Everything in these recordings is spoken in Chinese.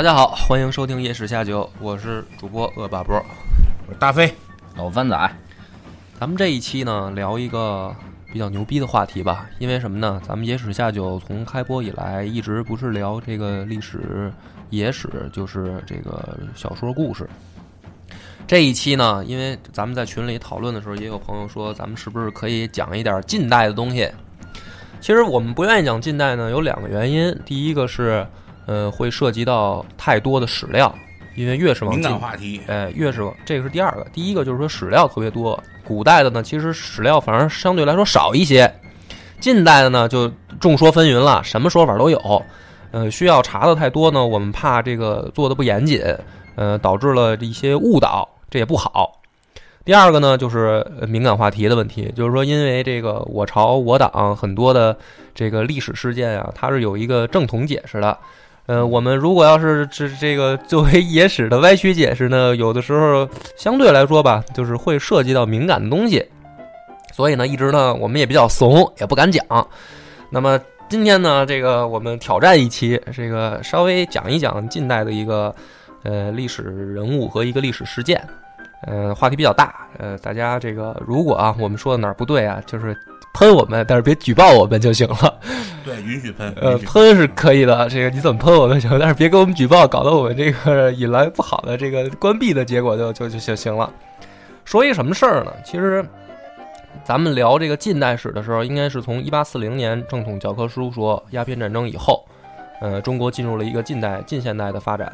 大家好，欢迎收听《夜史下酒》，我是主播恶霸波。我是大飞，老番仔，咱们这一期呢，聊一个比较牛逼的话题吧。因为什么呢？咱们《野史下酒》从开播以来，一直不是聊这个历史野史，就是这个小说故事。这一期呢，因为咱们在群里讨论的时候，也有朋友说，咱们是不是可以讲一点近代的东西？其实我们不愿意讲近代呢，有两个原因。第一个是，呃，会涉及到太多的史料，因为越是往敏近感话题。哎，越是往这个是第二个，第一个就是说史料特别多，古代的呢其实史料反而相对来说少一些，近代的呢就众说纷纭了，什么说法都有，呃，需要查的太多呢，我们怕这个做的不严谨，呃，导致了一些误导，这也不好。第二个呢，就是呃敏感话题的问题，就是说，因为这个我朝我党很多的这个历史事件啊，它是有一个正统解释的，呃，我们如果要是这这个作为野史的歪曲解释呢，有的时候相对来说吧，就是会涉及到敏感的东西，所以呢，一直呢我们也比较怂，也不敢讲。那么今天呢，这个我们挑战一期，这个稍微讲一讲近代的一个呃历史人物和一个历史事件，呃，话题比较大，呃，大家这个如果啊我们说的哪儿不对啊，就是喷我们，但是别举报我们就行了。对，允许喷。呃，喷是可以的，这个你怎么喷我们行，但是别给我们举报，搞得我们这个引来不好的这个关闭的结果就就就就行了。说一什么事儿呢？其实咱们聊这个近代史的时候，应该是从一八四零年正统教科书说鸦片战争以后，呃，中国进入了一个近代近现代的发展。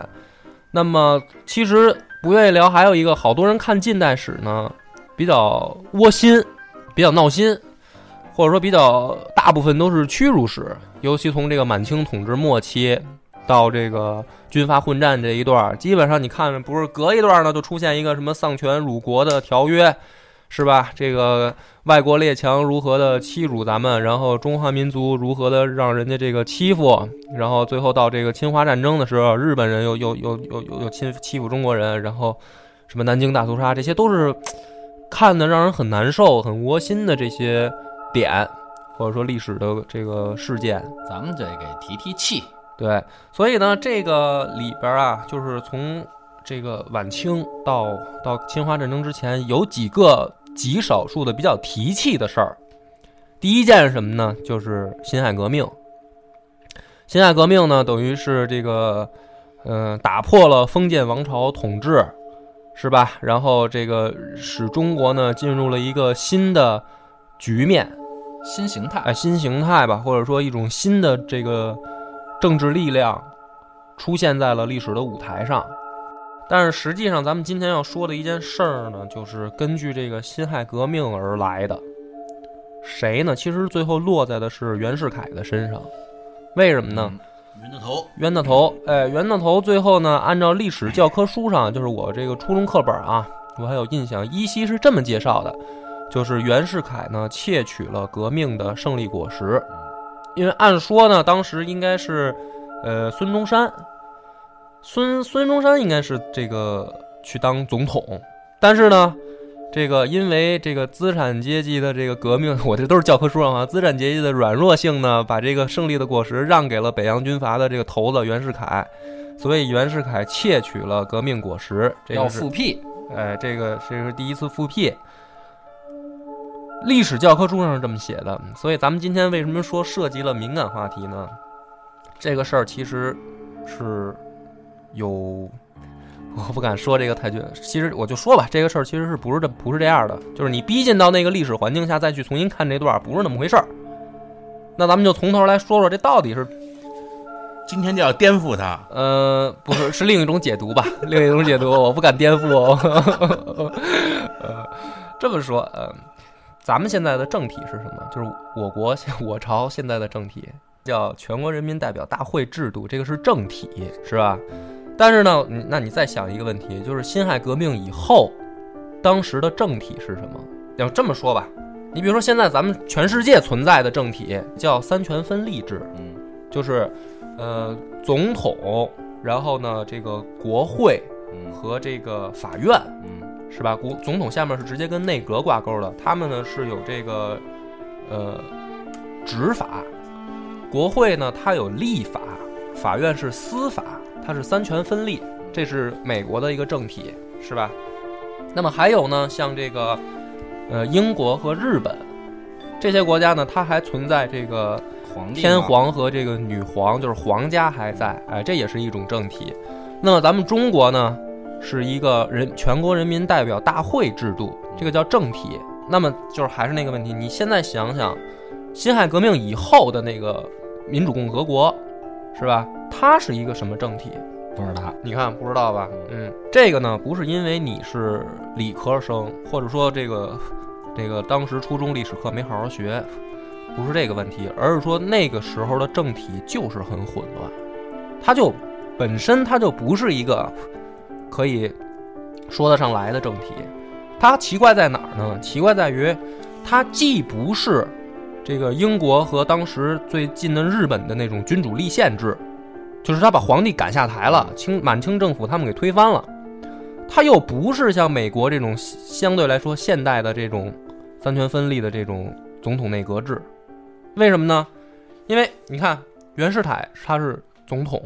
那么其实不愿意聊，还有一个好多人看近代史呢，比较窝心，比较闹心，或者说比较大部分都是屈辱史，尤其从这个满清统治末期到这个军阀混战这一段儿，基本上你看不是隔一段呢就出现一个什么丧权辱国的条约，是吧？这个外国列强如何的欺辱咱们，然后中华民族如何的让人家这个欺负，然后最后到这个侵华战争的时候，日本人又又又又又又侵欺负中国人，然后什么南京大屠杀，这些都是 看的让人很难受、很窝心的这些点，或者说历史的这个事件。咱们得给提提气。对，所以呢，这个里边啊，就是从这个晚清到到侵华战争之前，有几个极少数的比较提气的事儿。第一件是什么呢？就是辛亥革命。辛亥革命呢，等于是这个，呃，打破了封建王朝统治，是吧？然后这个使中国呢进入了一个新的局面，新形态，哎，新形态吧，或者说一种新的这个政治力量出现在了历史的舞台上。但是实际上，咱们今天要说的一件事儿呢，就是根据这个辛亥革命而来的。谁呢？其实最后落在的是袁世凯的身上。为什么呢？袁大头，袁大头，哎，袁大头最后呢，按照历史教科书上，就是我这个初中课本啊，我还有印象，依稀是这么介绍的，就是袁世凯呢窃取了革命的胜利果实，因为按说呢，当时应该是，呃，孙中山，孙孙中山应该是这个去当总统，但是呢。这个因为这个资产阶级的这个革命，我这都是教科书上啊。资产阶级的软弱性呢，把这个胜利的果实让给了北洋军阀的这个头子袁世凯，所以袁世凯窃取了革命果实，这要个是复辟。哎，这个这是第一次复辟。历史教科书上是这么写的，所以咱们今天为什么说涉及了敏感话题呢？这个事儿其实是有，我不敢说这个太绝。其实我就说吧，这个事儿其实是不是这不是这样的，就是你逼近到那个历史环境下再去重新看这段，不是那么回事儿。那咱们就从头来说说，这到底是今天就要颠覆它。呃，不是，是另一种解读吧？另一种解读，我不敢颠覆哦。呃，这么说，呃，咱们现在的政体是什么？就是我国现我朝现在的政体叫全国人民代表大会制度，这个是政体，是吧？但是呢，你那你再想一个问题，就是辛亥革命以后，当时的政体是什么？要这么说吧，你比如说现在咱们全世界存在的政体叫三权分立制，嗯就是呃总统，然后呢这个国会嗯和这个法院，嗯是吧？国总统下面是直接跟内阁挂钩的，他们呢是有这个呃执法，国会呢它有立法，法院是司法，它是三权分立，这是美国的一个政体，是吧？那么还有呢，像这个呃英国和日本这些国家呢，它还存在这个天皇和这个女皇，就是皇家还在，哎，这也是一种政体。那么咱们中国呢，是一个人全国人民代表大会制度，这个叫政体。那么就是还是那个问题，你现在想想，辛亥革命以后的那个民主共和国，是吧？它是一个什么政体？不知道，你看不知道吧？嗯，这个呢，不是因为你是理科生，或者说这个这个当时初中历史课没好好学，不是这个问题，而是说那个时候的政体就是很混乱，它就本身它就不是一个可以说得上来的政体。它奇怪在哪儿呢？奇怪在于它既不是这个英国和当时最近的日本的那种君主立宪制。就是他把皇帝赶下台了，清满清政府他们给推翻了，他又不是像美国这种相对来说现代的这种三权分立的这种总统内阁制，为什么呢？因为你看袁世凯他是总统，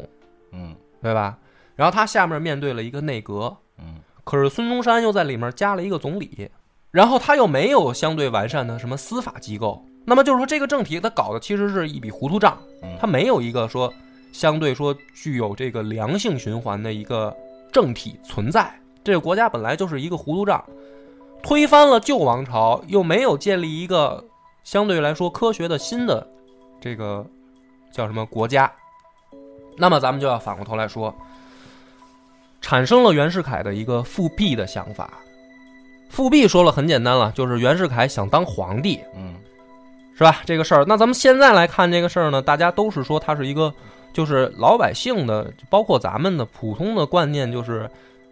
嗯对吧？然后他下面面对了一个内阁，嗯。可是孙中山又在里面加了一个总理，然后他又没有相对完善的什么司法机构，那么就是说这个政体他搞的其实是一笔糊涂账，嗯，他没有一个说相对说具有这个良性循环的一个政体存在。这个国家本来就是一个糊涂账，推翻了旧王朝，又没有建立一个相对来说科学的新的这个叫什么国家。那么咱们就要反过头来说，产生了袁世凯的一个复辟的想法。复辟说了很简单了，就是袁世凯想当皇帝，嗯是吧？这个事儿，那咱们现在来看这个事儿呢，大家都是说他是一个，就是老百姓的，包括咱们的普通的观念，就是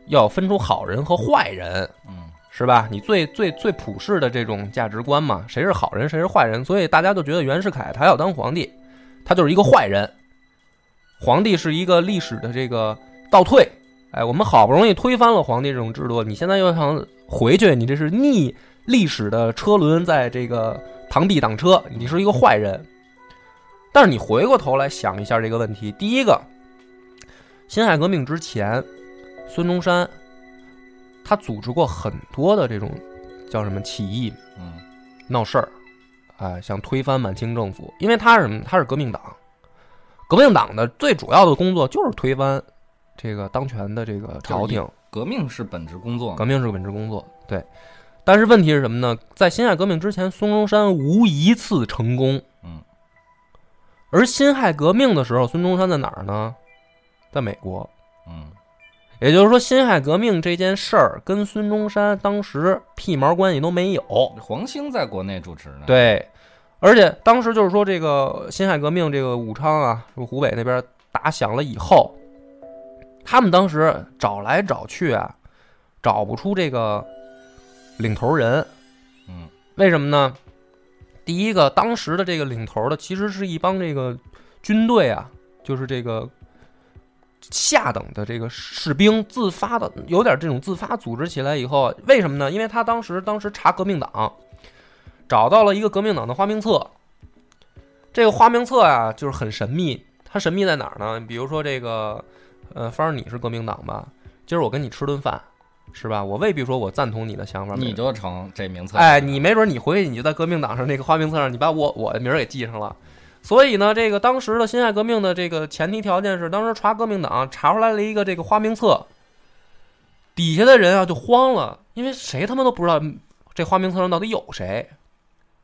要分出好人和坏人，嗯是吧？你最最最普世的这种价值观嘛，谁是好人，谁是坏人，所以大家就觉得袁世凯他要当皇帝，他就是一个坏人，皇帝是一个历史的这个倒退。哎，我们好不容易推翻了皇帝这种制度，你现在又想回去，你这是逆历史的车轮在这个螳臂挡车，你是一个坏人。但是你回过头来想一下这个问题，第一个，辛亥革命之前，孙中山他组织过很多的这种叫什么起义、嗯闹事儿，哎，想推翻满清政府，因为他是什么？他是革命党，革命党的最主要的工作就是推翻这个当权的这个朝廷。革命是本职工作，革命是本职工作，对。但是问题是什么呢？在辛亥革命之前，孙中山无一次成功。嗯。而辛亥革命的时候，孙中山在哪儿呢？在美国。嗯也就是说，辛亥革命这件事儿跟孙中山当时屁毛关系都没有。黄兴在国内主持呢，，对，而且当时就是说，这个辛亥革命，这个武昌啊，湖北那边打响了以后，他们当时找来找去啊，找不出这个领头人。嗯为什么呢？第一个，当时的这个领头的其实是一帮这个军队啊，就是这个下等的这个士兵自发的，有点这种自发组织起来以后，为什么呢？因为他当时当时查革命党，找到了一个革命党的花名册。这个花名册啊，就是很神秘。它神秘在哪儿呢？比如说这个，呃，反正你是革命党吧？今儿我跟你吃顿饭，是吧？我未必说我赞同你的想法，你就成这名册，哎，你没准你回去你就在革命党上那个花名册上，你把我我的名儿给记上了。所以呢，这个当时的辛亥革命的这个前提条件是，当时查革命党查出来了一个这个花名册，底下的人啊就慌了，因为谁他妈都不知道这花名册上到底有谁，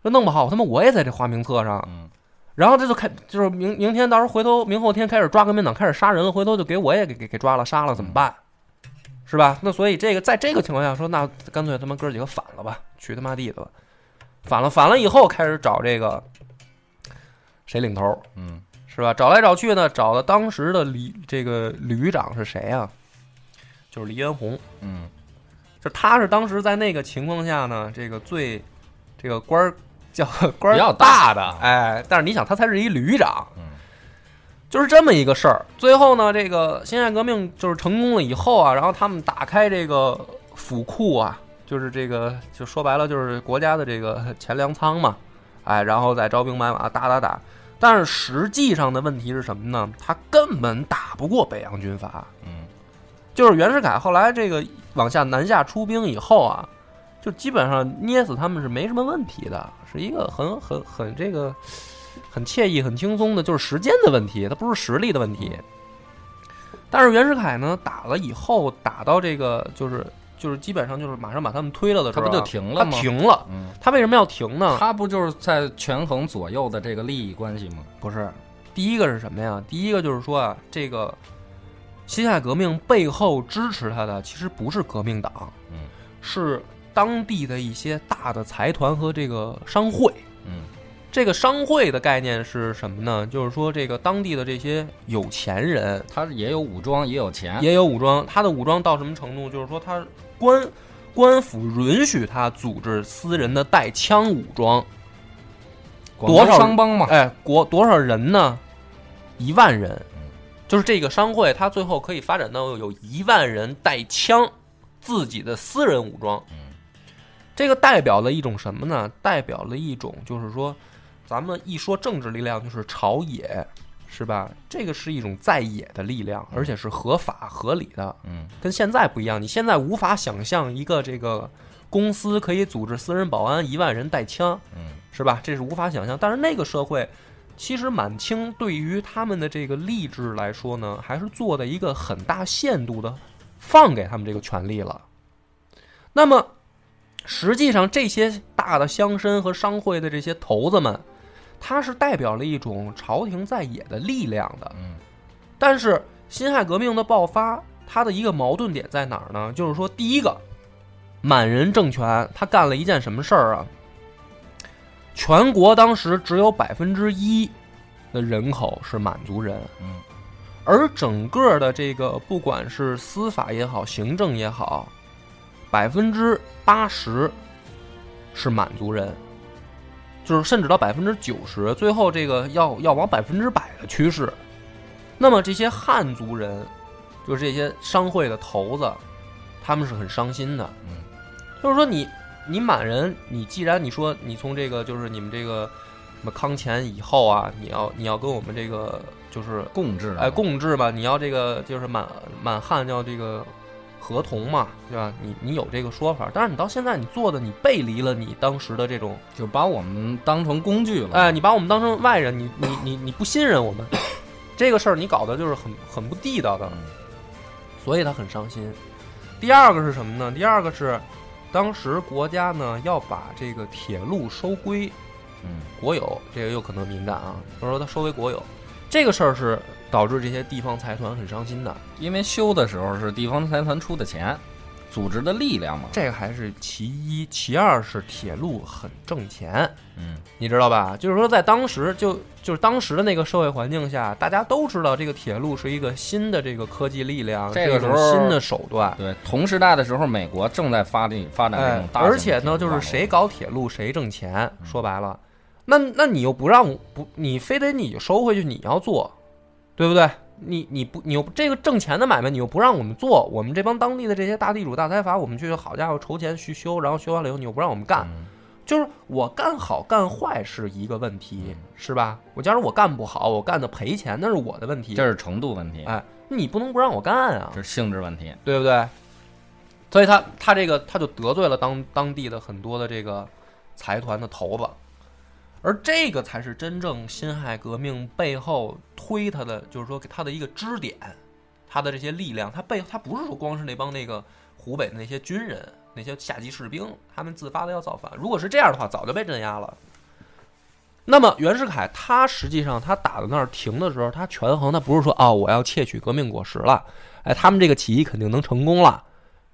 这弄不好他妈我也在这花名册上，嗯然后这就开就是明明天到时候回头明后天开始抓革命党，开始杀人了，回头就给我也给给给抓了杀了怎么办？是吧？那所以这个在这个情况下说，那干脆他妈哥几个反了吧，去他妈地的吧，反了反了以后开始找这个谁领头，嗯是吧？找来找去呢，找的当时的旅这个旅长是谁啊？就是黎元洪，嗯，就他是当时在那个情况下呢，这个最这个官儿叫官儿比较大大的，哎，但是你想，他才是一旅长，嗯，就是这么一个事儿。最后呢，这个辛亥革命就是成功了以后啊，然后他们打开这个府库啊，就是这个就说白了就是国家的这个钱粮仓嘛，哎，然后再招兵买马打打打。但是实际上的问题是什么呢？他根本打不过北洋军阀。嗯，就是袁世凯后来这个往下南下出兵以后啊，就基本上捏死他们是没什么问题的，是一个很很很这个很惬意、很轻松的，就是时间的问题，它不是实力的问题。但是袁世凯呢，打了以后，打到这个就是就是基本上就是马上把他们推了的时候啊，他不就停了他吗？停了。嗯，他为什么要停呢？他不就是在权衡左右的这个利益关系吗？不是，第一个是什么呀？第一个就是说啊，这个辛亥革命背后支持他的其实不是革命党，嗯，是当地的一些大的财团和这个商会。嗯，这个商会的概念是什么呢？就是说，这个当地的这些有钱人他也有武装，也有钱，也有武装，他的武装到什么程度？就是说，他官官府允许他组织私人的带枪武装。多少商帮嘛？哎，国多少人呢？一万人嗯，就是这个商会，它最后可以发展到有一万人带枪，自己的私人武装。嗯这个代表了一种什么呢？代表了一种就是说，咱们一说政治力量，就是朝野，是吧？这个是一种在野的力量，而且是合法合理的，嗯跟现在不一样。你现在无法想象一个这个公司可以组织私人保安一万人带枪，嗯是吧？这是无法想象。但是那个社会，其实满清对于他们的这个吏治来说呢，还是做的一个很大限度的放给他们这个权利了。那么，实际上这些大的乡绅和商会的这些头子们，他是代表了一种朝廷在野的力量的。嗯但是辛亥革命的爆发，它的一个矛盾点在哪儿呢？就是说，第一个，满人政权他干了一件什么事儿啊？全国当时只有百分之一的人口是满族人，嗯而整个的这个不管是司法也好，行政也好，百分之八十是满族人，就是甚至到百分之九十，最后这个要要往百分之百的趋势。那么这些汉族人，就是这些商会的头子，他们是很伤心的。嗯，就是说你你满人，你既然你说你从这个就是你们这个什么康乾以后啊，你要你要跟我们这个就是共治啊哎，共治嘛，你要这个就是满满汉要这个合同嘛，对吧？你你有这个说法，但是你到现在你做的，你背离了你当时的这种，就把我们当成工具了。哎，你把我们当成外人，你你你你不信任我们，这个事儿你搞的就是很很不地道的，嗯所以他很伤心。第二个是什么呢？第二个是当时国家呢要把这个铁路收归嗯国有，这个有可能敏感啊，他说他收为国有，这个事儿是导致这些地方财团很伤心的。因为修的时候是地方财团出的钱，组织的力量嘛。这个还是其一，其二是铁路很挣钱，嗯你知道吧？就是说，在当时就就是当时的那个社会环境下，大家都知道这个铁路是一个新的这个科技力量，这个时候新的手段。对，同时代的时候，美国正在发力发展这哎种，大而且呢，就是谁搞铁路谁挣钱。嗯说白了，那那你又不让不，你非得你收回去，你要做，对不对？你你不你又这个挣钱的买卖，你又不让我们做，我们这帮当地的这些大地主大财阀，我们去好家伙筹钱去修，然后修完了以后，你又不让我们干，嗯就是我干好干坏是一个问题嗯，是吧？我假如我干不好，我干的赔钱，那是我的问题。这是程度问题，哎，你不能不让我干啊，这是性质问题。对不对？所以他他这个他就得罪了当当地的很多的这个财团的头子，而这个才是真正辛亥革命背后推他的，就是说给他的一个支点，他的这些力量，他背他不是说光是那帮那个湖北的那些军人、那些下级士兵，他们自发的要造反。如果是这样的话，早就被镇压了。那么袁世凯他实际上他打到那儿停的时候，他权衡，他不是说啊、我要窃取革命果实了，哎，他们这个起义肯定能成功了，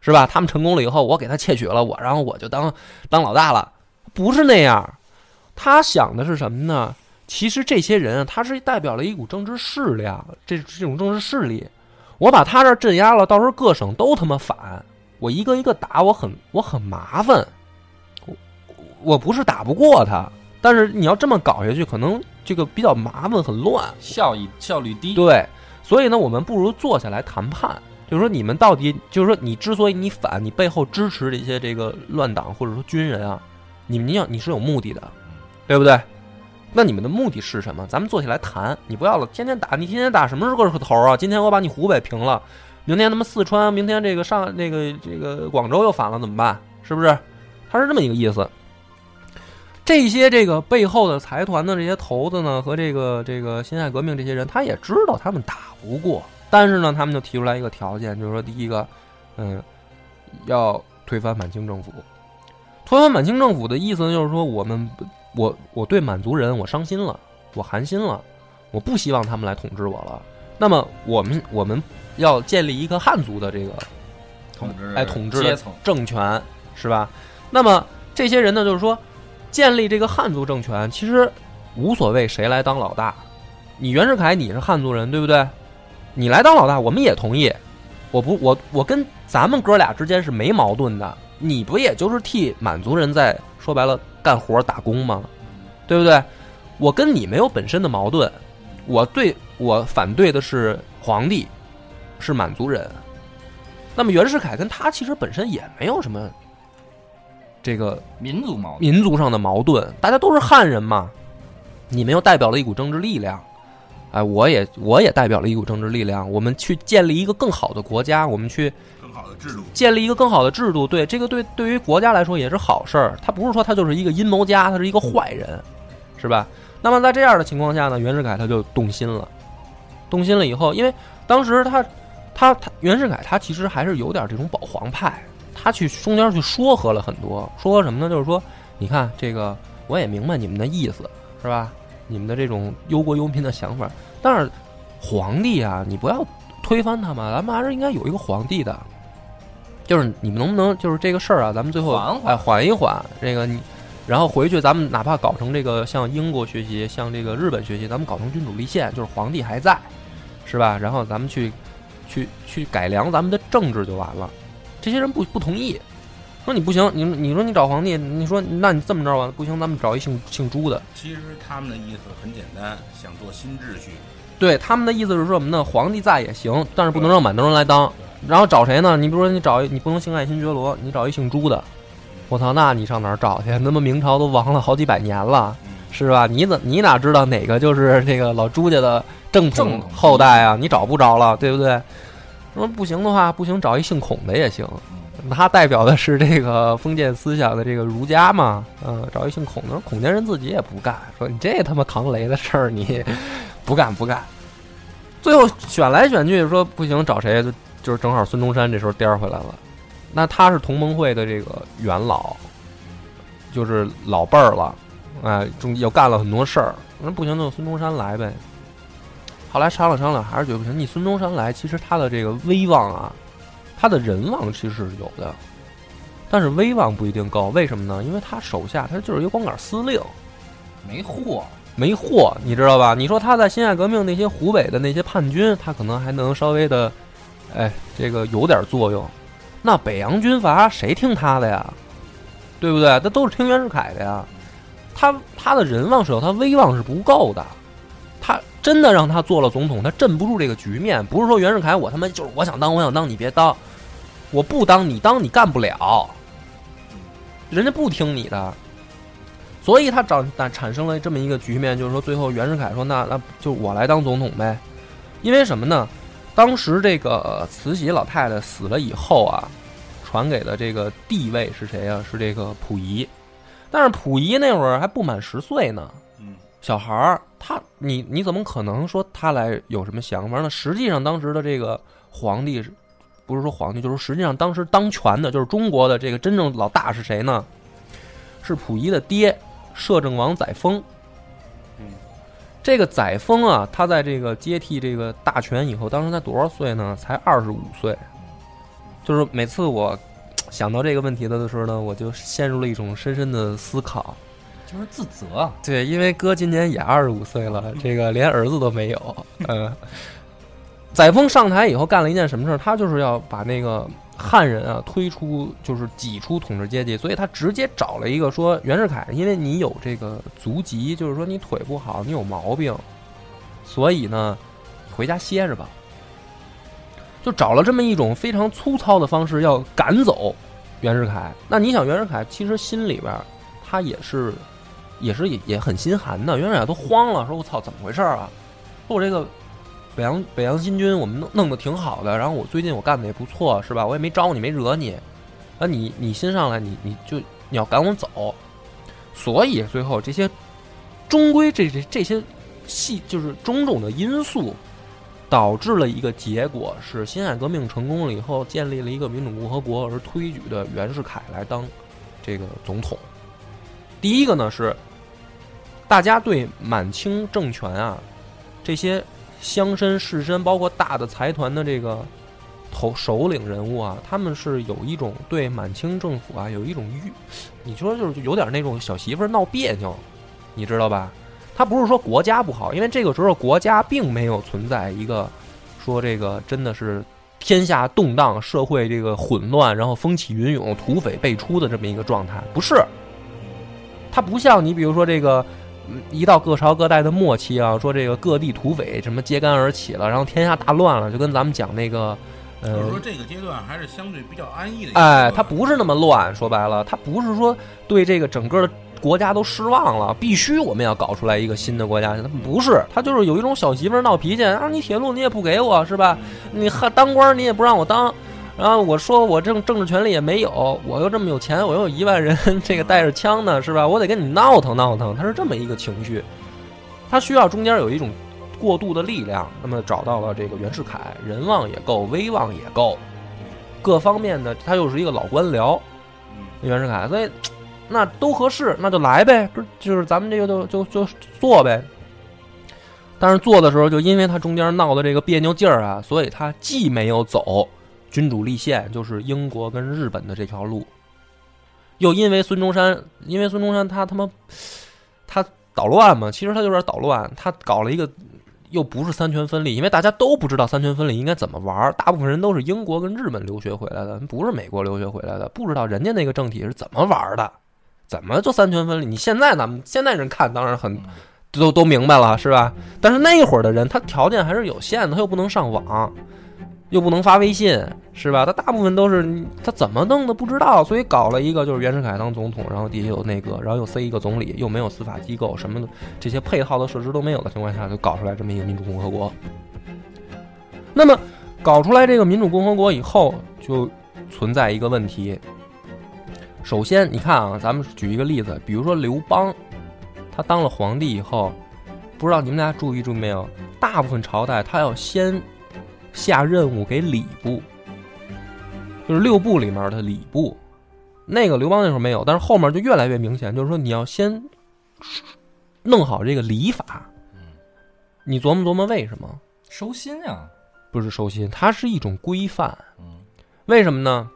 是吧？他们成功了以后，我给他窃取了，我然后我就当当老大了，不是那样。他想的是什么呢？其实这些人啊，他是代表了一股政治势量，这这种政治势力。我把他这儿镇压了，到时候各省都他妈反，我一个一个打，我很我很麻烦。我我不是打不过他，但是你要这么搞下去，可能这个比较麻烦，很乱。效益效率低。对，所以呢，我们不如坐下来谈判，就是说你们到底，就是说你之所以你反，你背后支持这些这个乱党或者说军人啊，你们你要你是有目的的，对不对？那你们的目的是什么？咱们坐下来谈，你不要了，天天打，你天天打什么时候是个头啊？今天我把你湖北平了，明天他妈四川，明天这个上那个这个广州又反了，怎么办？是不是？他是这么一个意思。这些这个背后的财团的这些头子呢，和这个这个辛亥革命这些人，他也知道他们打不过，但是呢，他们就提出来一个条件，就是说，第一个，嗯，要推翻满清政府。推翻满清政府的意思就是说，我们我我对满族人我伤心了，我寒心了，我不希望他们来统治我了。那么我们我们要建立一个汉族的这个统治哎统治阶层，政权，是吧？那么这些人呢，就是说建立这个汉族政权，其实无所谓谁来当老大。你袁世凯你是汉族人，对不对？你来当老大，我们也同意。我不，我我跟咱们哥俩之间是没矛盾的。你不也就是替满族人在说白了干活打工吗？对不对？我跟你没有本身的矛盾。我对我反对的是皇帝，是满族人。那么袁世凯跟他其实本身也没有什么这个民族矛盾。民族上的矛盾，大家都是汉人嘛。你们又代表了一股政治力量，哎，我也我也代表了一股政治力量。我们去建立一个更好的国家，我们去好的制度。建立一个更好的制度。对这个对对于国家来说也是好事儿。他不是说他就是一个阴谋家，他是一个坏人，是吧？那么在这样的情况下呢，袁世凯他就动心了。动心了以后，因为当时他他他袁世凯他其实还是有点这种保皇派，他去中间去说和了很多，说和什么呢？就是说，你看这个我也明白你们的意思，是吧？你们的这种忧国忧民的想法，但是皇帝啊，你不要推翻他嘛，咱们还是应该有一个皇帝的。就是你们能不能就是这个事儿啊，咱们最后缓缓哎缓一缓，这个你，然后回去咱们哪怕搞成这个向英国学习，向这个日本学习，咱们搞成君主立宪，就是皇帝还在，是吧？然后咱们去去去改良咱们的政治就完了。这些人不不同意，说你不行，你你说你找皇帝，你说那你这么着吧，不行，咱们找一姓姓朱的。其实他们的意思很简单，想做新秩序。对他们的意思是说什么呢？皇帝在也行，但是不能让满洲人来当。然后找谁呢？你比如说你找一你不能姓爱新觉罗，你找一姓朱的。我操，那你上哪儿找去？那么明朝都亡了好几百年了，嗯，是吧？你怎你哪知道哪个就是这个老朱家的正统正后代啊？你找不着了，对不对？说不行的话，不行找一姓孔的也行。他代表的是这个封建思想的这个儒家嘛，嗯，找一姓孔的，孔家人自己也不干，说你这他妈扛雷的事儿，你不干不干。最后选来选去，说不行，找谁就就是正好孙中山这时候颠回来了。那他是同盟会的这个元老，就是老辈儿了，哎，中又干了很多事儿。那不行，就孙中山来呗。后来商量商量，还是觉得不行。你孙中山来，其实他的这个威望啊，他的人望其实是有的，但是威望不一定高。为什么呢？因为他手下他就是一个光杆司令，没货，没货，你知道吧？你说他在辛亥革命那些湖北的那些叛军，他可能还能稍微的，哎，这个有点作用。那北洋军阀谁听他的呀？对不对？那都是听袁世凯的呀。他他的人望是有，他威望是不够的。他真的让他做了总统，他镇不住这个局面。不是说袁世凯我他妈就是我想当我想当，你别当，我不当你当你干不了，人家不听你的。所以他长产产生了这么一个局面，就是说最后袁世凯说那那就我来当总统呗，因为什么呢？当时这个慈禧老太太死了以后啊，传给的这个帝位是谁啊？是这个溥仪，但是溥仪那会儿还不满十岁呢，嗯，小孩儿，他你你怎么可能说他来有什么想法呢？实际上当时的这个皇帝是，不是说皇帝，就是实际上当时当权的，就是中国的这个真正老大是谁呢？是溥仪的爹，摄政王载沣。嗯，这个载沣啊，他在这个接替这个大权以后，当时才多少岁呢？才二十五岁。就是每次我想到这个问题的时候呢，我就陷入了一种深深的思考。就是自责啊。对，因为哥今年也二十五岁了，这个连儿子都没有。嗯，载沣上台以后干了一件什么事儿？他就是要把那个汉人啊推出，就是挤出统治阶级，所以他直接找了一个说袁世凯，因为你有这个足疾，就是说你腿不好，你有毛病，所以呢，回家歇着吧。就找了这么一种非常粗糙的方式，要赶走袁世凯。那你想，袁世凯其实心里边他也是，也是也也很心寒的。袁世凯都慌了，说我操，怎么回事啊？说我这个北洋北洋新军我们弄弄得挺好的，然后我最近我干的也不错，是吧？我也没招你，没惹你，那你你新上来，你你就你要赶我走，所以最后这些终归这这这些细就是种种的因素。导致了一个结果是，辛亥革命成功了以后，建立了一个民主共和国，而推举的袁世凯来当这个总统。第一个呢是，大家对满清政权啊，这些乡绅士绅，包括大的财团的这个头首领人物啊，他们是有一种对满清政府啊有一种欲，你说就是有点那种小媳妇闹别扭，你知道吧？他不是说国家不好，因为这个时候国家并没有存在一个说这个真的是天下动荡、社会这个混乱，然后风起云涌、土匪辈出的这么一个状态。不是，他不像你，比如说这个一到各朝各代的末期啊，说这个各地土匪什么揭竿而起了，然后天下大乱了，就跟咱们讲那个，呃，就是说这个阶段还是相对比较安逸的。哎，他不是那么乱，说白了，他不是说对这个整个的。国家都失望了，必须我们要搞出来一个新的国家。他不是，他就是有一种小媳妇闹脾气啊！你铁路你也不给我是吧？你还当官你也不让我当，然后我说我政政治权利也没有，我又这么有钱，我又有一万人 这个带着枪呢是吧？我得跟你闹腾闹腾。他是这么一个情绪，他需要中间有一种过渡的力量。那么找到了这个袁世凯，人望也够，威望也够，各方面的他又是一个老官僚，袁世凯，所以。那都合适，那就来呗，就是咱们这个就就就做呗。但是做的时候，就因为他中间闹的这个别扭劲儿啊，所以他既没有走君主立宪，就是英国跟日本的这条路，又因为孙中山，因为孙中山他他妈他捣乱嘛，其实他就是捣乱，他搞了一个又不是三权分立，因为大家都不知道三权分立应该怎么玩，大部分人都是英国跟日本留学回来的，不是美国留学回来的，不知道人家那个政体是怎么玩的。怎么做三权分立？你现在咱们现在人看当然很都都明白了，是吧？但是那会儿的人他条件还是有限的，他又不能上网，又不能发微信，是吧？他大部分都是他怎么弄的不知道，所以搞了一个就是袁世凯当总统，然后底下有内阁，然后又塞一个总理，又没有司法机构，什么的这些配套的设施都没有的情况下，就搞出来这么一个民主共和国。那么搞出来这个民主共和国以后，就存在一个问题。首先，你看啊，咱们举一个例子，比如说刘邦，他当了皇帝以后，不知道你们俩注意注意没有？大部分朝代他要先下任务给礼部，就是六部里面的礼部。那个刘邦那时候没有，但是后面就越来越明显，就是说你要先弄好这个礼法。你琢磨琢磨为什么？收心呀？不是收心，它是一种规范。为什么呢？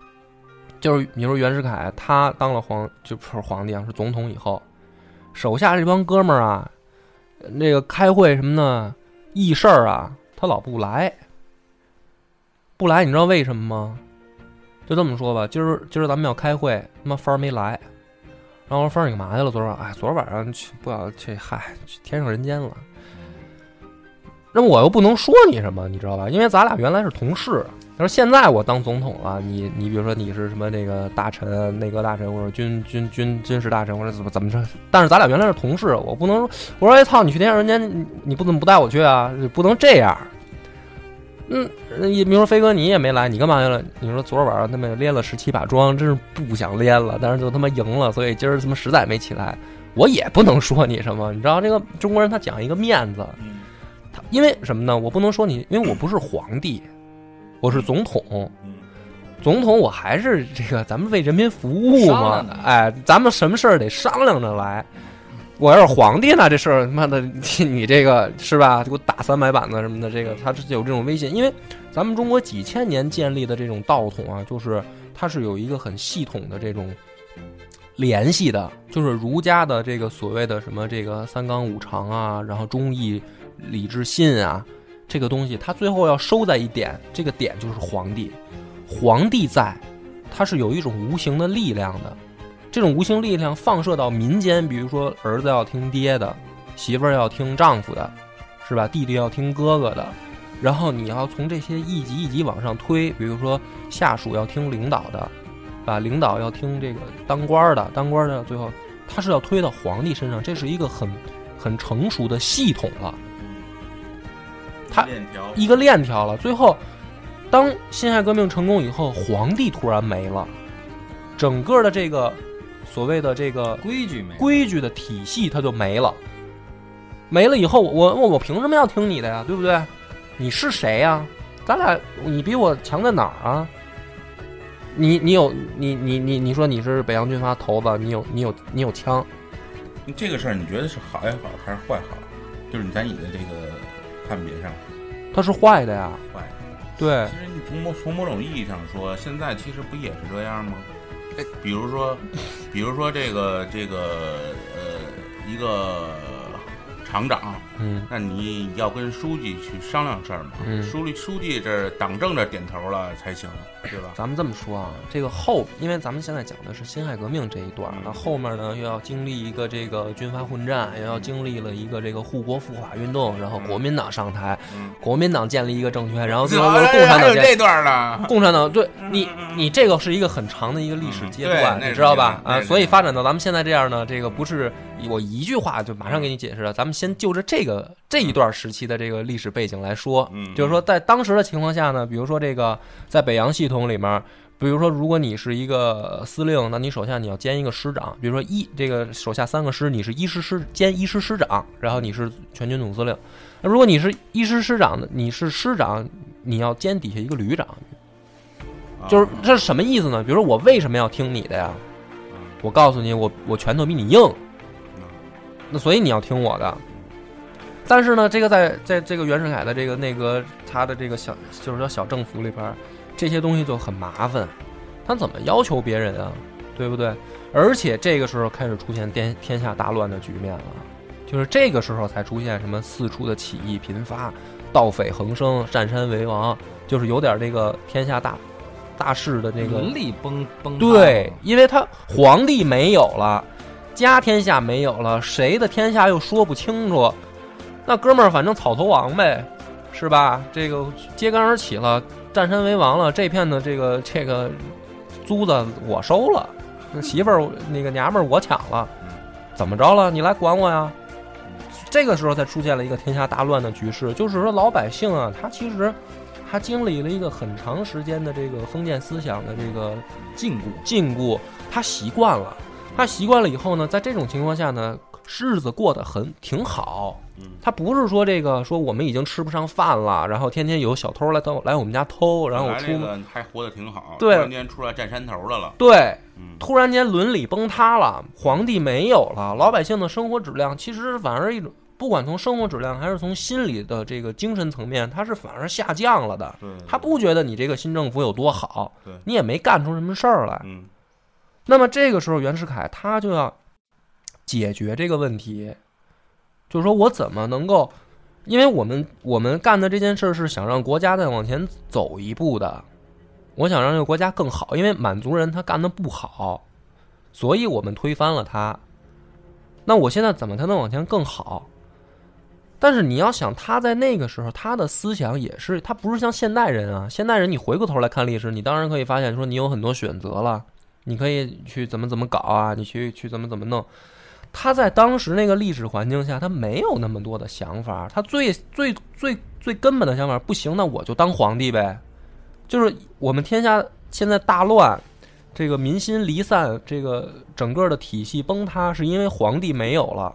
就是，你说袁世凯，他当了皇，就不是皇帝啊，是总统以后，手下这帮哥们儿啊，那个开会什么的，议事儿啊，他老不来，不来，你知道为什么吗？就这么说吧，今儿今儿咱们要开会，他妈芳儿没来，然后我说儿你干嘛去了？昨儿晚，哎，昨儿晚上去不要去，嗨，去天上人间了。那我又不能说你什么，你知道吧？因为咱俩原来是同事。他说：“现在我当总统了，你你比如说你是什么那个大臣、内阁大臣，或者军军军军事大臣，或者怎么怎么着？但是咱俩原来是同事，我不能说我说哎操，你去天上人间，你不怎么不带我去啊？不能这样。嗯，你比如说飞哥你也没来，你干嘛去了？你说昨儿晚上他们连了十七把庄，真是不想连了，但是就他妈赢了，所以今儿他妈实在没起来，我也不能说你什么，你知道这个中国人他讲一个面子，他因为什么呢？我不能说你，因为我不是皇帝。”我是总统，总统我还是这个，咱们为人民服务嘛。哎，咱们什么事儿得商量着来。我要是皇帝呢，这事儿他妈的，你这个是吧？给我打三百板子什么的，这个他是有这种威信。因为咱们中国几千年建立的这种道统啊，就是它是有一个很系统的这种联系的，就是儒家的这个所谓的什么这个三纲五常啊，然后忠义礼智信啊，这个东西它最后要收在一点，这个点就是皇帝。皇帝在，他是有一种无形的力量的，这种无形力量放射到民间，比如说儿子要听爹的，媳妇儿要听丈夫的，是吧？弟弟要听哥哥的，然后你要从这些一级一级往上推，比如说下属要听领导的，啊，领导要听这个当官的，当官的最后他是要推到皇帝身上，这是一个很很成熟的系统了，他链条一个链条了。最后，当辛亥革命成功以后，皇帝突然没了，整个的这个所谓的这个规矩没规矩的体系它就没了。没了以后，我我我凭什么要听你的呀？对不对？你是谁呀？咱俩你比我强在哪儿啊？你你有你你你你说你是北洋军阀头子，你有你有你有枪，这个事儿，你觉得是好也好还是坏好？就是你在你的这个判别上它是坏的呀。坏。对其，实你从某从某种意义上说，现在其实不也是这样吗？比如说，比如说这个这个呃一个厂长，嗯那你要跟书记去商量事儿嘛。嗯书记书记这儿党政这点头了才行，对吧？咱们这么说啊，这个后，因为咱们现在讲的是辛亥革命这一段儿，那后面呢又要经历一个这个军阀混战，又要经历了一个这个护国复法运动，然后国民党上台，嗯，国民党建立一个政权，然后最后共产党建。这段呢。共产党对你，你这个是一个很长的一个历史阶段，嗯你知道吧？啊，所以发展到咱们现在这样呢，这个不是我一句话就马上给你解释了。咱们先就着这个这一段时期的这个历史背景来说，嗯就是说在当时的情况下呢，比如说这个在北洋系统里面。比如说，如果你是一个司令，那你手下你要兼一个师长。比如说一这个手下三个师，你是一师师兼一师师长，然后你是全军总司令。那如果你是一师师长的，你是师长，你要兼底下一个旅长。就是这是什么意思呢？比如说我为什么要听你的呀？我告诉你，我我拳头比你硬，那所以你要听我的。但是呢，这个在在这个袁世凯的这个那个，他的这个小就是说小政府里边儿，这些东西就很麻烦。他怎么要求别人啊？对不对？而且这个时候开始出现天天下大乱的局面了，就是这个时候才出现什么四处的起义频发，盗匪横生，占山为王，就是有点这个天下大大势的这个伦理崩崩对，因为他皇帝没有了，家天下没有了，谁的天下又说不清楚。那哥们儿，反正草头王呗，是吧？这个揭竿而起了，占山为王了，这片的这个这个租子我收了，那媳妇儿那个娘们儿我抢了，怎么着了？你来管我呀？这个时候才出现了一个天下大乱的局势，就是说老百姓啊，他其实他经历了一个很长时间的这个封建思想的这个禁锢，禁锢，他习惯了，他习惯了以后呢，在这种情况下呢，日子过得很挺好。嗯他不是说这个说我们已经吃不上饭了，然后天天有小偷来偷来我们家偷，然后我出还活得挺好，对突然间出来占山头的了，对，嗯，突然间伦理崩塌了，皇帝没有了，老百姓的生活质量其实反而一种，不管从生活质量还是从心理的这个精神层面，他是反而下降了的。对，他不觉得你这个新政府有多好对，你也没干出什么事儿来。嗯那么这个时候，袁世凯他就要解决这个问题，就是说我怎么能够，因为我们我们干的这件事是想让国家再往前走一步的，我想让这个国家更好，因为满族人他干的不好，所以我们推翻了他。那我现在怎么才能往前更好？但是你要想，他在那个时候，他的思想也是，他不是像现代人啊。现代人，你回过头来看历史，你当然可以发现，说你有很多选择了，你可以去怎么怎么搞啊，你去去怎么怎么弄。他在当时那个历史环境下，他没有那么多的想法。他最最最最根本的想法，不行，那我就当皇帝呗。就是我们天下现在大乱，这个民心离散，这个整个的体系崩塌，是因为皇帝没有了。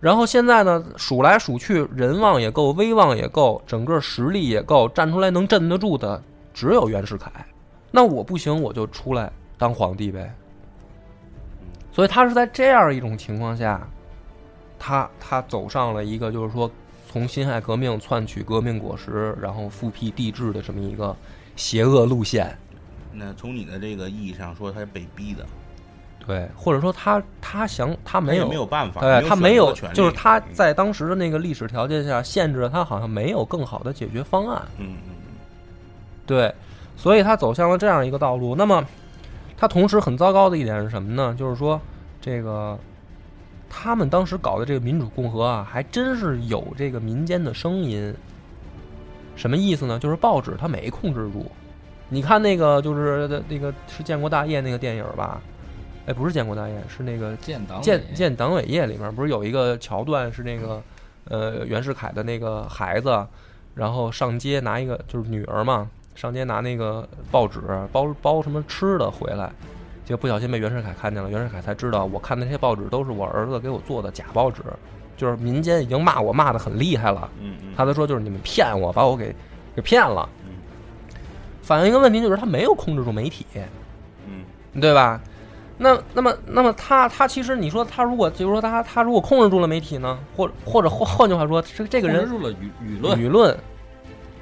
然后现在呢，数来数去，人望也够，威望也够，整个实力也够，站出来能镇得住的只有袁世凯。那我不行，我就出来当皇帝呗。所以他是在这样一种情况下，他他走上了一个就是说从辛亥革命篡取革命果实，然后复辟帝制的这么一个邪恶路线。那从你的这个意义上说，他是被逼的，对，或者说他他想他没有也没有办法，对他没有，就是他嗯在当时的那个历史条件下，限制了他好像没有更好的解决方案。嗯嗯对，所以他走向了这样一个道路。那么，他同时很糟糕的一点是什么呢？就是说，这个他们当时搞的这个民主共和啊，还真是有这个民间的声音。什么意思呢？就是报纸它没控制住。你看那个，就是那个是建国大业那个电影吧？哎，不是建国大业，是那个建党建建党伟业里面不是有一个桥段是那个呃袁世凯的那个孩子，然后上街拿一个就是女儿嘛，上街拿那个报纸包包什么吃的回来，结果不小心被袁世凯看见了，袁世凯才知道我看那些报纸都是我儿子给我做的假报纸，就是民间已经骂我骂的很厉害了，嗯嗯，他才说就是你们骗我，把我给给骗了嗯。反映一个问题就是他没有控制住媒体，嗯对吧？那那么那么他他其实你说他如果就是说他他如果控制住了媒体呢，或或者换换句话说，这这个人控制住了舆舆论，舆论，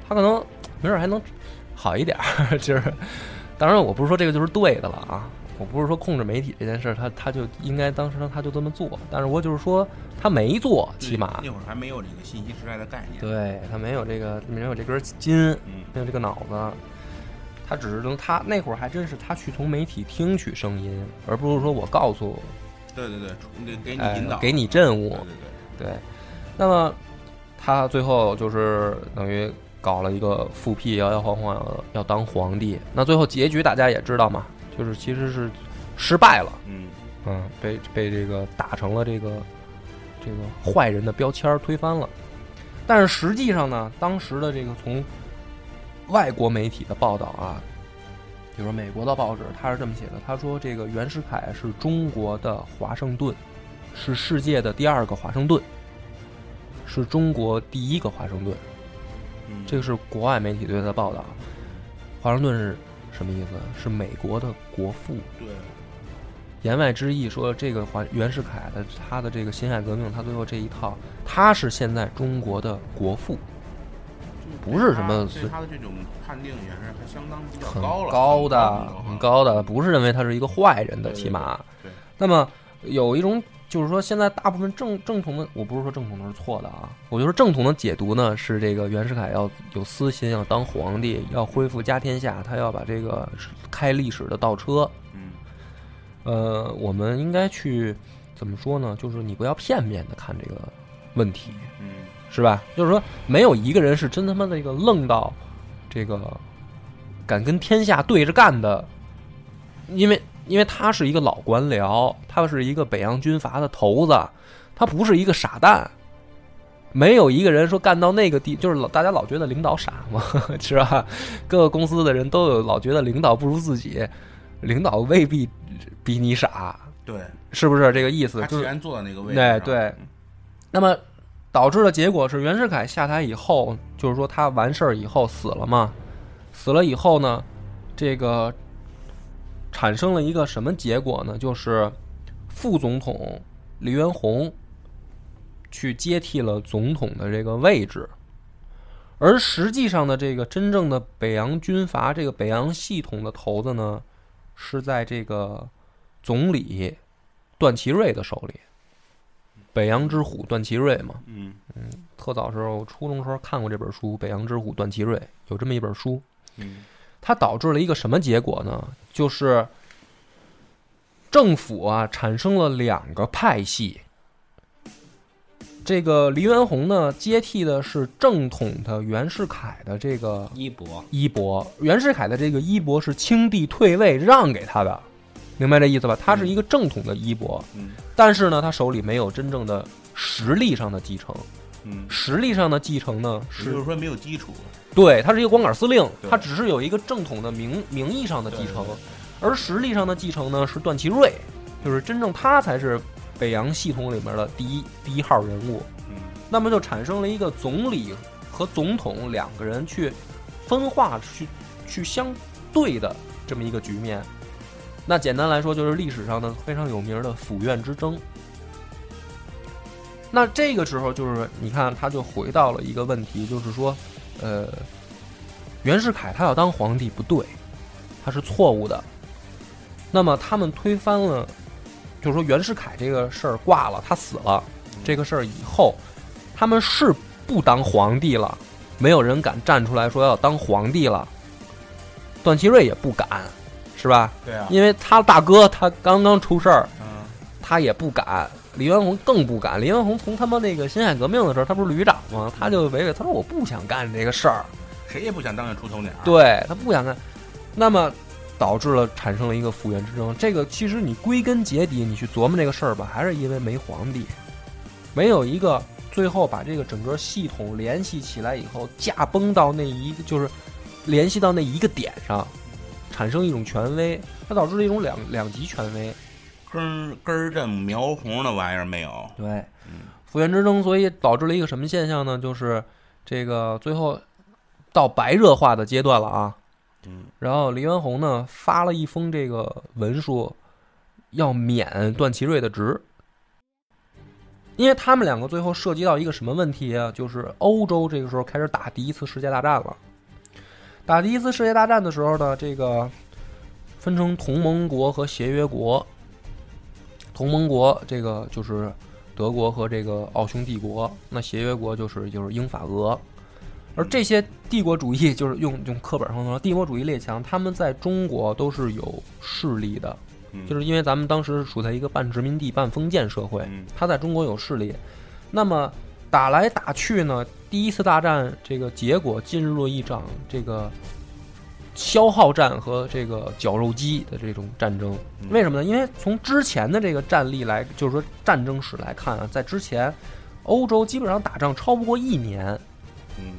他可能没准还能好一点儿。就是当然我不是说这个就是对的了啊，我不是说控制媒体这件事儿，他他就应该当时他就这么做，但是我就是说他没做，起码那会儿还没有这个信息时代的概念。对他没有这个没有这根筋，嗯没有这个脑子，他只是能他那会儿还真是他去从媒体听取声音，而不是说我告诉对对对，给给你哎引导，给你任务对对对，对，那么他最后就是等于搞了一个复辟，摇摇晃晃要要当皇帝。那最后结局大家也知道嘛，就是其实是失败了，嗯嗯，被被这个打成了这个这个坏人的标签儿推翻了。但是实际上呢，当时的这个从外国媒体的报道啊，比如说美国的报纸，他是这么写的：他说这个袁世凯是中国的华盛顿，是世界的第二个华盛顿，是中国第一个华盛顿。嗯，这个是国外媒体对他的报道。华盛顿是什么意思？是美国的国父。对，言外之意说，这个华袁世凯的他的这个辛亥革命，他最后这一套，他是现在中国的国父，不是什么对他的这种判定也是还相当比较很高了，高的、很很高的，不是认为他是一个坏人的，起码。对，那么有一种就是说，现在大部分正正统的，我不是说正统的是错的啊，我就是正统的解读呢是这个袁世凯要有私心，要当皇帝，要恢复家天下，他要把这个开历史的倒车。嗯呃，我们应该去怎么说呢？就是你不要片面的看这个问题，嗯是吧？就是说，没有一个人是真他妈的这个愣到这个敢跟天下对着干的，因为因为他是一个老官僚，他是一个北洋军阀的头子，他不是一个傻蛋。没有一个人说干到那个地，就是老大家老觉得领导傻嘛，是吧？各个公司的人都有老觉得领导不如自己，领导未必比你傻，对，是不是这个意思？是他既然坐在那个位置上，对对那么导致的结果是袁世凯下台以后，就是说他完事儿以后死了嘛，死了以后呢，这个产生了一个什么结果呢？就是副总统黎元洪去接替了总统的这个位置，而实际上的这个真正的北洋军阀这个北洋系统的头子呢，是在这个总理段祺瑞的手里。北洋之虎段祺瑞嘛，嗯嗯特早时候我初中时候看过这本书《北洋之虎段祺瑞》，有这么一本书。嗯它导致了一个什么结果呢？就是政府啊产生了两个派系。这个黎元洪呢接替的是正统的袁世凯的这个衣钵，衣钵，袁世凯的这个衣钵是清帝退位让给他的，明白这意思吧？他是一个正统的衣钵，嗯但是呢，他手里没有真正的实力上的继承。嗯，实力上的继承呢，也就是是说没有基础，对他是一个光杆司令，对。他只是有一一个正统的名名义上的继承。而实力上的继承呢是段祺瑞，就是真正他才是北洋系统里面的第一第一号人物。嗯。那么就产生了一个总理和总统两个人去分化、去去相对的这么一个局面。那简单来说，就是历史上的非常有名的府院之争。那这个时候，就是你看，他就回到了一个问题，就是说，呃，袁世凯他要当皇帝不对，他是错误的。那么他们推翻了就是说袁世凯这个事儿挂了，他死了，这个事儿以后，他们是不当皇帝了，没有人敢站出来说要当皇帝了。段祺瑞也不敢，是吧？对啊，因为他大哥他刚刚出事儿，嗯，他也不敢。李元洪更不敢。李元洪从他妈那个辛亥革命的时候，他不是旅长吗？他就违违，他说我不想干这个事儿，谁也不想当这出头鸟。，对他不想干。那么导致了产生了一个复原之争。这个其实你归根结底，你去琢磨这个事儿吧，还是因为没皇帝，没有一个最后把这个整个系统联系起来以后，驾崩到那一个就是联系到那一个点上，产生一种权威，它导致了一种两两极权威。根儿根儿正苗红的玩意儿没有。对嗯，复原之争，所以导致了一个什么现象呢？就是这个最后到白热化的阶段了啊。嗯然后黎元洪呢发了一封这个文书，要免段祺瑞的职，因为他们两个最后涉及到一个什么问题啊？就是欧洲这个时候开始打第一次世界大战了。打第一次世界大战的时候呢，这个分成同盟国和协约国。同盟国这个就是德国和这个奥匈帝国，那协约国就是就是英法俄。而这些帝国主义，就是用用课本上说，帝国主义列强，他们在中国都是有势力的，嗯，就是因为咱们当时处在一个半殖民地半封建社会，嗯他在中国有势力。那么打来打去呢，第一次大战这个结果进入了一场这个消耗战和这个绞肉机的这种战争。嗯为什么呢？因为从之前的这个战例来，就是说战争史来看啊，在之前欧洲基本上打仗超不过一年，嗯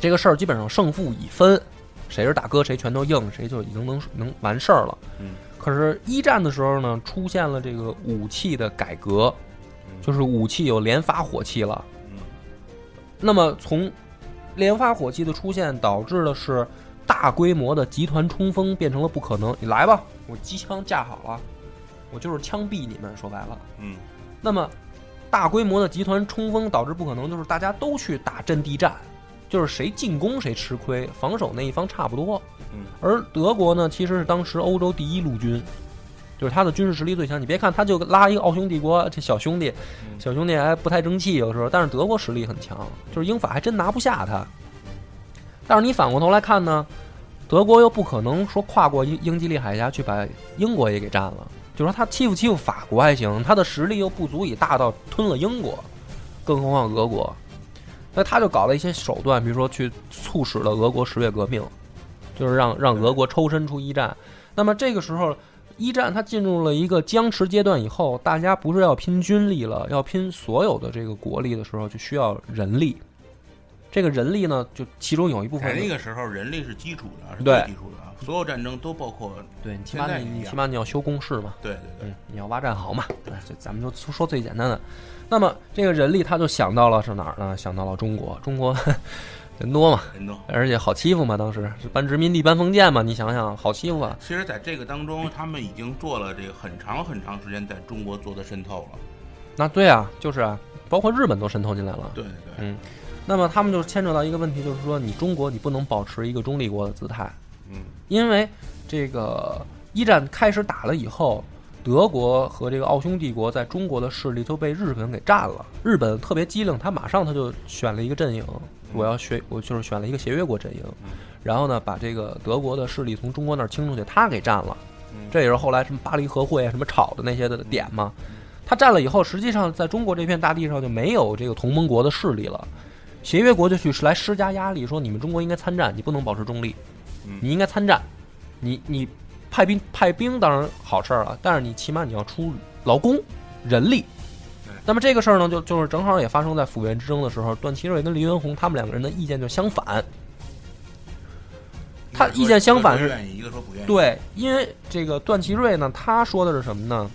这个事儿基本上胜负已分，谁是大哥谁拳头硬，谁就已经能能完事儿了。嗯可是，一战的时候呢，出现了这个武器的改革，嗯就是武器有连发火器了。嗯那么从连发火器的出现，导致的是大规模的集团冲锋变成了不可能。你来吧，我机枪架好了，我就是枪毙你们。说白了，嗯那么大规模的集团冲锋导致不可能，就是大家都去打阵地战，就是谁进攻谁吃亏，防守那一方差不多。嗯而德国呢，其实是当时欧洲第一陆军，就是他的军事实力最强。你别看他就拉一个奥匈帝国这小兄弟，嗯小兄弟还不太争气，有时候，但是德国实力很强，就是英法还真拿不下他。但是你反过头来看呢，德国又不可能说跨过英英吉利海峡去把英国也给占了，就说他欺负欺负法国还行，他的实力又不足以大到吞了英国，更何况俄国。那他就搞了一些手段，比如说去促使了俄国十月革命，就是让让俄国抽身出一战。那么这个时候，一战它进入了一个僵持阶段以后，大家不是要拼军力了，要拼所有的这个国力的时候，就需要人力。这个人力呢，就其中有一部分在那个时候，人力是基础的，是对最基础的啊。所有战争都包括，对你起码你起码你要修工事嘛，对对对，嗯，你要挖战壕嘛，对，这咱们就说最简单的。那么这个人力他就想到了是哪儿呢？想到了中国，中国 人多嘛，人多。而且好欺负嘛，当时是搬殖民地搬封建嘛，你想想好欺负啊。其实，在这个当中，他们已经做了这个很长很长时间在中国做的渗透了。那对啊，就是啊，包括日本都渗透进来了。对对对，嗯，那么他们就牵扯到一个问题，就是说你中国你不能保持一个中立国的姿态，嗯因为这个一战开始打了以后，德国和这个奥匈帝国在中国的势力都被日本给占了。日本特别机灵，他马上他就选了一个阵营，我要学，我就是选了一个协约国阵营，然后呢把这个德国的势力从中国那儿清出去，他给占了。嗯这也是后来什么巴黎和会啊，什么吵的那些的点嘛。他占了以后，实际上在中国这片大地上就没有这个同盟国的势力了。协约国就去来施加压力，说你们中国应该参战，你不能保持中立，嗯你应该参战。你你派兵派兵当然好事儿了，但是你起码你要出劳工人力。那么这个事儿呢，就就是正好也发生在府院之争的时候，段祺瑞跟黎元洪他们两个人的意见就相反。他意见相反是对，因为这个段祺瑞呢，他说的是什么呢？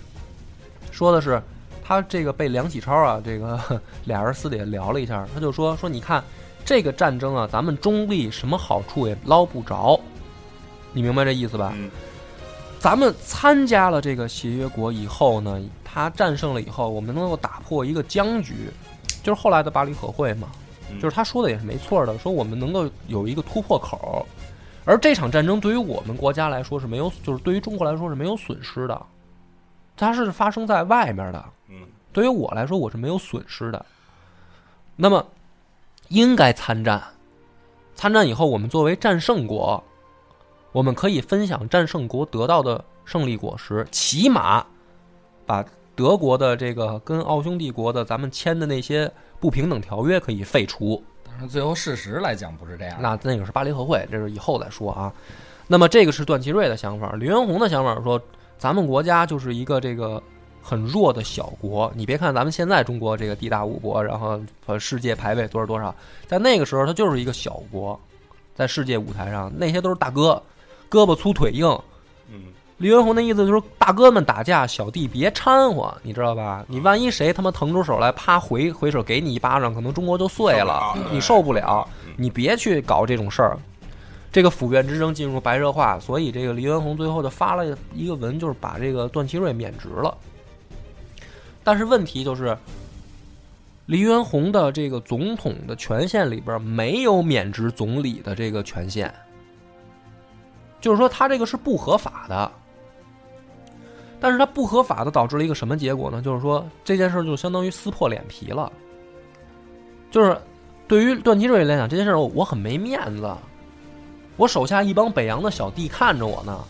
说的是他这个被梁启超啊，这个 俩人私底下聊了一下，他就说说你看这个战争啊，咱们中立什么好处也捞不着，你明白这意思吧？嗯咱们参加了这个协约国以后呢，他战胜了以后，我们能够打破一个僵局，就是后来的巴黎和会嘛。嗯就是他说的也是没错的，说我们能够有一个突破口，而这场战争对于我们国家来说是没有，就是对于中国来说是没有损失的，它是发生在外面的。嗯对于我来说，我是没有损失的。那么，应该参战。参战以后，我们作为战胜国，我们可以分享战胜国得到的胜利果实，起码把德国的这个跟奥匈帝国的咱们签的那些不平等条约可以废除。但是最后事实来讲不是这样。那那个是巴黎和会，这是以后再说啊。那么这个是段祺瑞的想法，李元洪的想法说，咱们国家就是一个这个很弱的小国。你别看咱们现在中国这个地大物博，然后呃世界排位多少多少，在那个时候它就是一个小国，在世界舞台上那些都是大哥，胳膊粗腿硬。嗯李元洪的意思就是，大哥们打架，小弟别掺和，你知道吧？你万一谁他妈腾出手来，啪回回手给你一巴掌，可能中国就碎了你受不了嗯。你别去搞这种事儿。这个府院之争进入白热化，所以这个黎元洪最后就发了一个文，就是把这个段祺瑞免职了。但是问题就是，黎元洪的这个总统的权限里边没有免职总理的这个权限，就是说他这个是不合法的。但是他不合法的导致了一个什么结果呢？就是说这件事就相当于撕破脸皮了。就是对于段祺瑞来讲，这件事我很没面子，我手下一帮北洋的小弟看着我呢，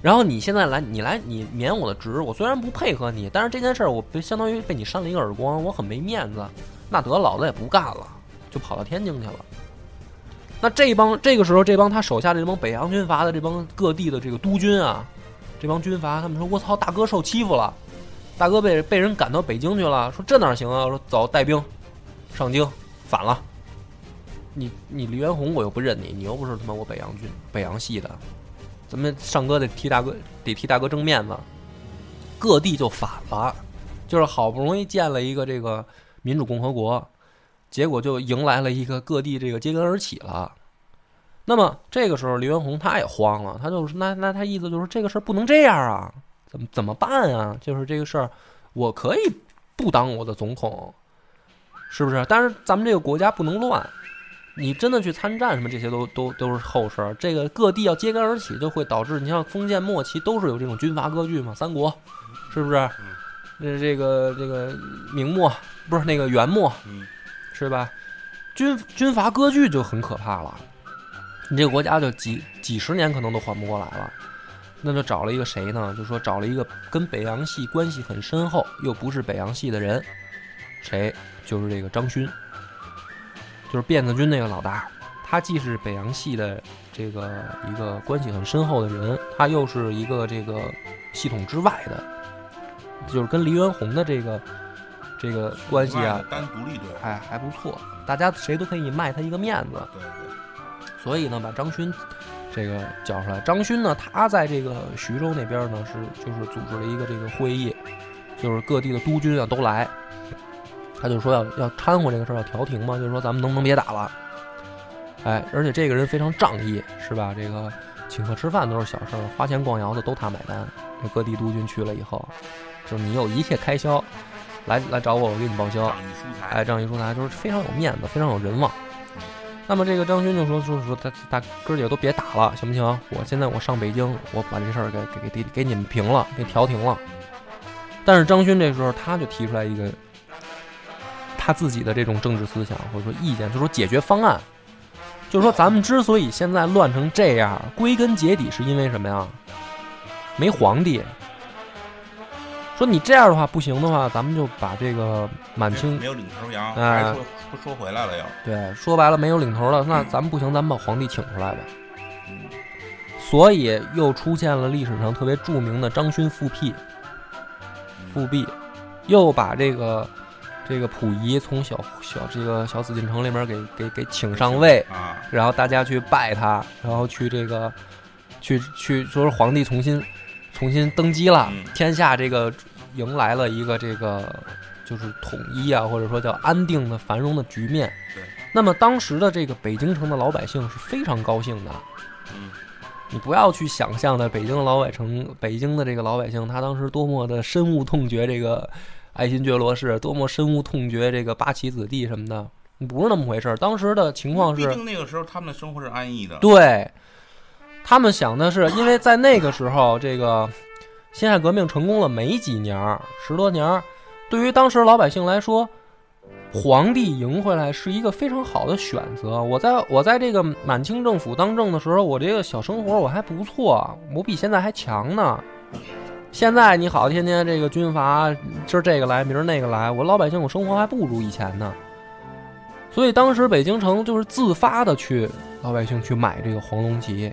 然后你现在来，你来你免我的职，我虽然不配合你，但是这件事儿我被相当于被你扇了一个耳光，我很没面子。那得老子也不干了，就跑到天津去了。那这帮这个时候，这帮他手下这帮北洋军阀的这帮各地的这个督军啊，这帮军阀，他们说：“我操，大哥受欺负了，大哥被被人赶到北京去了。”说这哪行啊？说走，带兵上京反了。你你黎元洪我又不认你，你又不是他妈我北洋军北洋系的，咱们上哥得替大哥得替大哥争面子，各地就反了，就是好不容易建了一个这个民主共和国，结果就迎来了一个各地这个揭竿而起了。那么这个时候，黎元洪他也慌了，他就是那那他意思就是这个事儿不能这样啊，怎么怎么办啊？就是这个事儿，我可以不当我的总统，是不是？但是咱们这个国家不能乱，你真的去参战什么这些都都都是后事儿。这个各地要揭竿而起，就会导致你像封建末期都是有这种军阀割据嘛，三国是不是？这这个这个明末不是那个元末嗯是吧？军军阀割据就很可怕了，你这个国家就几几十年可能都缓不过来了。那就找了一个谁呢？就说找了一个跟北洋系关系很深厚，又不是北洋系的人，谁？就是这个张勋，就是辫子军那个老大。他既是北洋系的这个一个关系很深厚的人，他又是一个这个系统之外的，就是跟黎元洪的这个这个关系啊，单独立队，哎还不错，大家谁都可以卖他一个面子。对对，所以呢，把张勋这个叫出来。张勋呢，他在这个徐州那边呢，是就是组织了一个这个会议，就是各地的督军啊都来，他就说要要掺和这个事儿，要调停嘛，就是说咱们能不能别打了？哎，而且这个人非常仗义，是吧？这个请客吃饭都是小事儿，花钱逛窑子都他买单。这各地督军去了以后，就是你有一切开销，来来找我，我给你报销。哎，仗义疏财，就是非常有面子，非常有人望。那么这个张勋就说说说，大大哥儿几个都别打了，行不行？我现在我上北京，我把这事儿给给给给给你们平了，给调停了。但是张勋这时候他就提出来一个他自己的这种政治思想或者说意见，就说解决方案，就是说咱们之所以现在乱成这样，归根结底是因为什么呀？没皇帝。说你这样的话不行的话，咱们就把这个满清没有领头羊，哎还说说说回来了又，对，说白了没有领头了，那咱们不行，咱们把皇帝请出来呗。嗯所以又出现了历史上特别著名的张勋复辟，复辟，又把这个这个溥仪从小小这个小紫禁城里面给给给请上位，啊，然后大家去拜他，然后去这个去去说是皇帝重新重新登基了，嗯天下这个迎来了一个这个就是统一啊，或者说叫安定的繁荣的局面。对，那么当时的这个北京城的老百姓是非常高兴的。嗯你不要去想象的北京的老百城，北京的这个老百姓，他当时多么的深恶痛绝这个爱新觉罗氏，多么深恶痛绝这个八旗子弟什么的，不是那么回事儿。当时的情况是，毕竟那个时候他们的生活是安逸的，对，他们想的是，因为在那个时候，这个辛亥革命成功了没几年儿，十多年儿，对于当时老百姓来说，皇帝赢回来是一个非常好的选择。我在我在这个满清政府当政的时候，我这个小生活我还不错，我比现在还强呢。现在你好，天天这个军阀，今儿这个来，明儿那个来，我老百姓我生活还不如以前呢。所以当时北京城就是自发的去老百姓去买这个黄龙旗，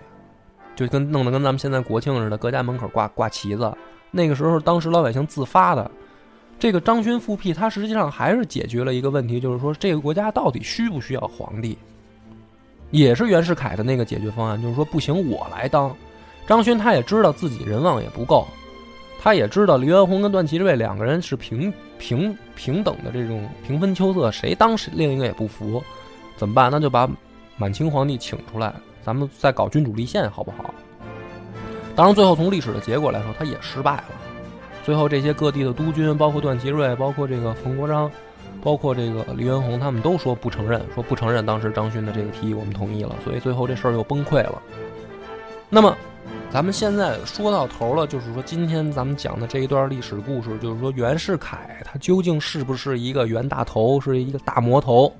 就跟弄得跟咱们现在国庆似的，各家门口挂挂旗子。那个时候，当时老百姓自发的，这个张勋复辟，他实际上还是解决了一个问题，就是说这个国家到底需不需要皇帝，也是袁世凯的那个解决方案，就是说不行，我来当。张勋他也知道自己人望也不够。他也知道黎元洪跟段祺瑞两个人是平平平等的这种平分秋色，谁当谁另一个也不服，怎么办？那就把满清皇帝请出来，咱们再搞君主立宪，好不好？当然，最后从历史的结果来说，他也失败了。最后这些各地的督军，包括段祺瑞，包括这个冯国璋，包括这个黎元洪，他们都说不承认，说不承认当时张勋的这个提议，我们同意了。所以最后这事儿又崩溃了。那么。咱们现在说到头了，就是说今天咱们讲的这一段历史故事，就是说袁世凯他究竟是不是一个袁大头，是一个大魔头、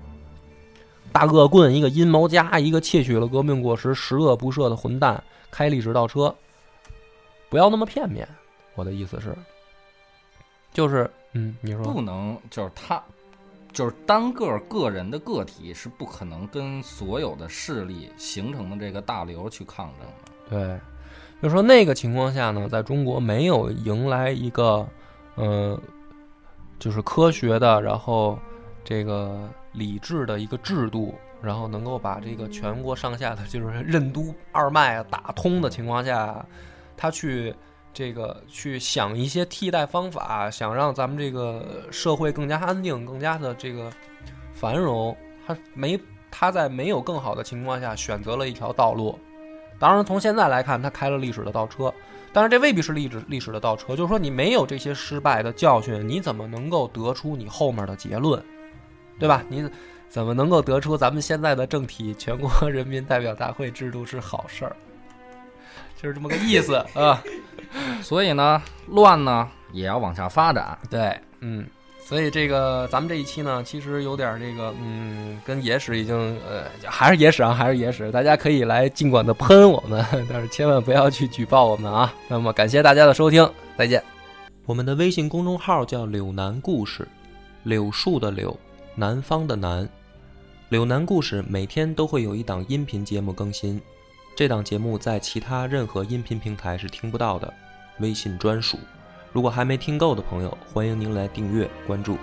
大恶棍、一个阴谋家、一个窃取了革命果实、十恶不赦的混蛋，开历史倒车？不要那么片面。我的意思是，就是嗯，你说不能，就是他，就是单个个人的个体是不可能跟所有的势力形成的这个大流去抗争的。对。就说那个情况下呢，在中国没有迎来一个，呃，就是科学的，然后这个理智的一个制度，然后能够把这个全国上下的，就是任督二脉打通的情况下，他去这个去想一些替代方法，想让咱们这个社会更加安定、更加的这个繁荣，他没他在没有更好的情况下选择了一条道路。当然，从现在来看，他开了历史的倒车，但是这未必是历史历史的倒车。就是说，你没有这些失败的教训，你怎么能够得出你后面的结论，对吧？你怎么能够得出咱们现在的政体全国人民代表大会制度是好事儿？就是这么个意思啊。所以呢，乱呢也要往下发展。对，嗯。所以这个咱们这一期呢，其实有点这个，嗯，跟野史已经，呃，还是野史啊，还是野史，大家可以来尽管的喷我们，但是千万不要去举报我们啊。那么感谢大家的收听，再见。我们的微信公众号叫“柳南故事”，柳树的柳，南方的南，柳南故事每天都会有一档音频节目更新，这档节目在其他任何音频平台是听不到的，微信专属。如果还没听够的朋友，欢迎您来订阅关注。